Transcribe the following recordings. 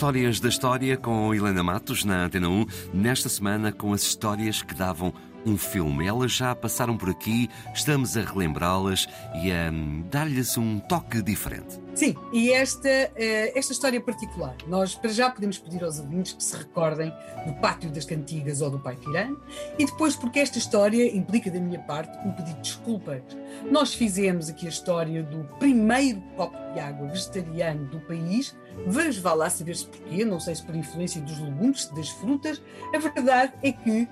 Histórias da História com Helena Matos na Antena 1, nesta semana com as histórias que davam um filme. Elas já passaram por aqui, estamos a relembrá-las e a hum, dar-lhes um toque diferente. Sim, e esta, eh, esta história particular, nós para já podemos pedir aos ouvintes que se recordem do Pátio das Cantigas ou do Pai Tirano, e depois porque esta história implica da minha parte um pedido de desculpas. Nós fizemos aqui a história do primeiro copo de água vegetariano do país, Vamos vá lá saber-se porquê, não sei se por influência dos legumes, das frutas. A verdade é que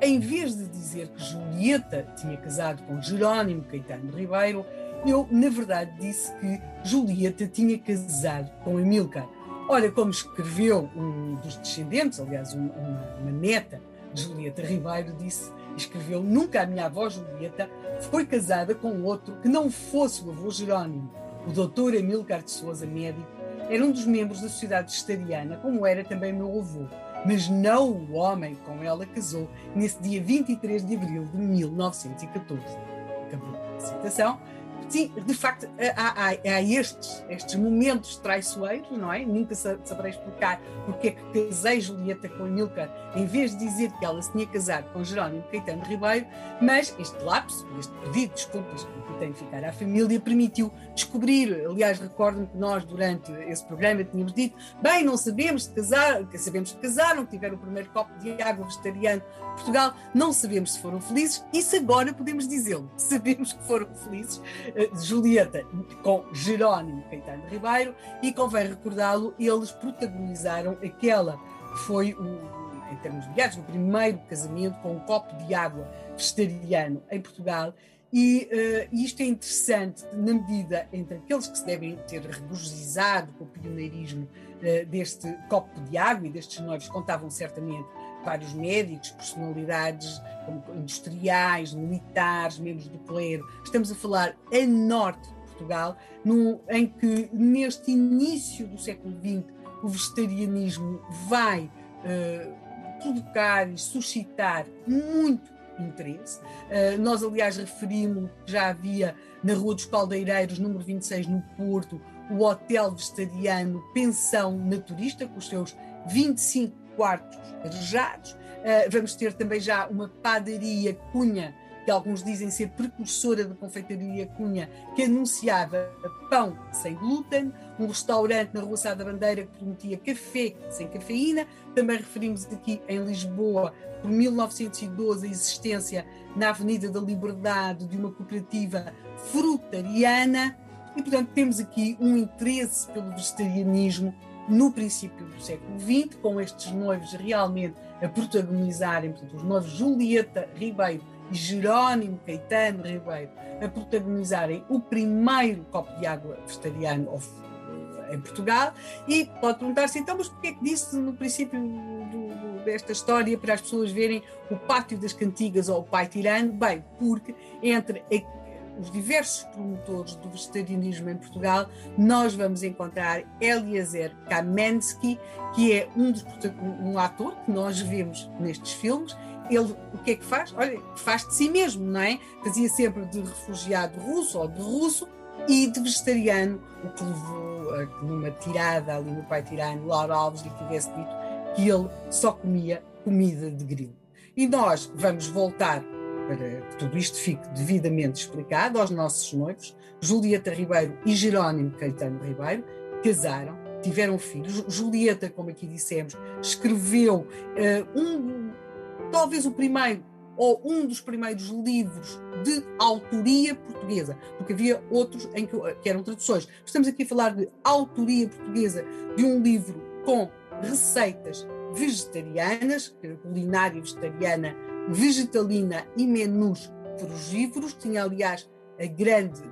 em vez de dizer que Julieta tinha casado com Jerónimo Caetano Ribeiro, eu, na verdade, disse que Julieta tinha casado com Amílcar. Olha, como escreveu um dos descendentes, aliás, uma, uma neta de Julieta Ribeiro, disse, escreveu: Nunca a minha avó Julieta foi casada com outro que não fosse o avô Jerónimo. O doutor Amílcar de Souza, médico, era um dos membros da sociedade vegetariana, como era também meu avô mas não o homem com ela casou nesse dia 23 de abril de 1914. Acabou a citação. Sim, de facto, há, há, há, estes, estes momentos traiçoeiros, não é? Nunca saberei explicar porque é que casei Julieta com Amilcar, em vez de dizer que ela se tinha casado com Jerónimo Caetano Ribeiro, mas este lapso, este pedido de desculpas que tem de ficar à família, permitiu descobrir. Aliás, recordo-me que nós, durante esse programa, tínhamos dito: bem, não sabemos de casar, sabemos de casar, não tiveram o primeiro copo de água vegetariano de Portugal, não sabemos se foram felizes, isso agora podemos dizê-lo. Sabemos que foram felizes Julieta com Jerónimo Caetano Ribeiro e convém recordá-lo, eles protagonizaram aquela que foi o, em termos de o primeiro casamento com um copo de água vegetariano em Portugal. E uh, isto é interessante na medida entre aqueles que se devem ter regozijado com o pioneirismo uh, deste copo de água e destes noivos contavam certamente vários médicos, personalidades industriais, militares, membros do clero. Estamos a falar a norte de Portugal, no, em que neste início do século XX o vegetarianismo vai uh, provocar e suscitar muito interesse. Uh, nós, aliás, referimos que já havia na Rua dos Caldeireiros, número 26, no Porto, o Hotel Vegetariano Pensão Naturista, com os seus 25 quartos arejados. Uh, vamos ter também já uma padaria Cunha, que alguns dizem ser precursora da confeitaria Cunha, que anunciava pão sem glúten, um restaurante na Rua Sá da Bandeira que prometia café sem cafeína. Também referimos aqui em Lisboa, por 1912, a existência na Avenida da Liberdade de uma cooperativa frutariana. E, portanto, temos aqui um interesse pelo vegetarianismo no princípio do século XX, com estes noivos realmente a protagonizarem, portanto, os noivos Julieta Ribeiro e Jerónimo Caetano Ribeiro a protagonizarem o primeiro copo de água vegetariano eh, em Portugal e pode perguntar-se então, mas porquê é que disse no princípio do, do, desta história para as pessoas verem o pátio das cantigas ou o pai tirano? Bem, porque entre os diversos promotores do vegetarianismo em Portugal, nós vamos encontrar Eliezer Kamensky, que é um, dos, um ator que nós vemos nestes filmes. Ele o que é que faz? Olha, faz de si mesmo, não é? Fazia sempre de refugiado russo ou de russo e de vegetariano, o que levou a que numa tirada ali no Pai Tirano, Laura Alves lhe tivesse dito que ele só comia comida de grilo. E nós vamos voltar para que tudo isto fique devidamente explicado aos nossos noivos, Julieta Ribeiro e Jerónimo Caetano Ribeiro casaram, tiveram filhos. Julieta, como aqui dissemos, escreveu uh, um, talvez o primeiro ou um dos primeiros livros de autoria portuguesa, porque havia outros em que, que eram traduções. Estamos aqui a falar de autoria portuguesa de um livro com receitas vegetarianas, culinária vegetariana vegetalina e menus frugívoros. Tinha, aliás, a grande,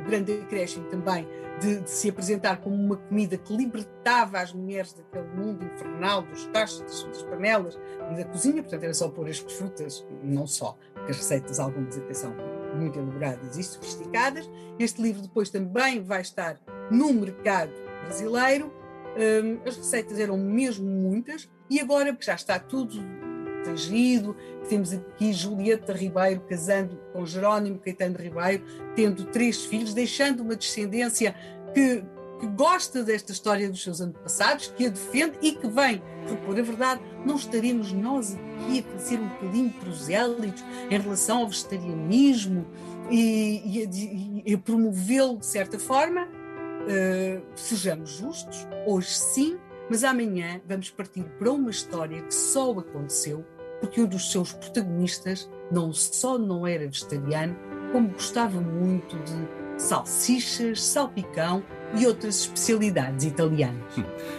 o grande acréscimo também de, de, se apresentar como uma comida que libertava as mulheres daquele mundo infernal dos tachos, das, panelas e da cozinha. Portanto, era só pôr as frutas, não só, porque as receitas, algumas são muito elaboradas e sofisticadas. Este livro depois também vai estar no mercado brasileiro. Um, as receitas eram mesmo muitas e agora que já está tudo gerido, temos aqui Julieta Ribeiro casando com Jerónimo Caetano Ribeiro, tendo três filhos, deixando uma descendência que, que gosta desta história dos seus antepassados, que a defende e que vem propor a verdade, não estaremos nós aqui a fazer um bocadinho prosélitos em relação ao vegetarianismo e, e, promovê-lo de certa forma? Uh, sejamos justos, hoje sim, mas amanhã vamos partir para uma história que só aconteceu porque um dos seus protagonistas não só não era vegetariano, como gostava muito de salsichas, salpicão e outras especialidades italianas.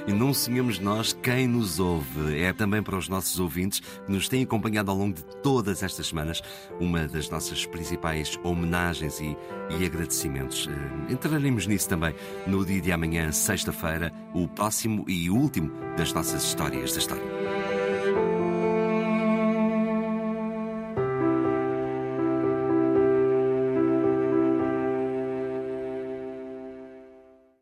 E não sonhamos nós quem nos ouve. É também para os nossos ouvintes que nos têm acompanhado ao longo de todas estas semanas uma das nossas principais homenagens e, e agradecimentos. Eh, entraremos nisso também no dia de amanhã, sexta-feira, o próximo e último das nossas histórias da história.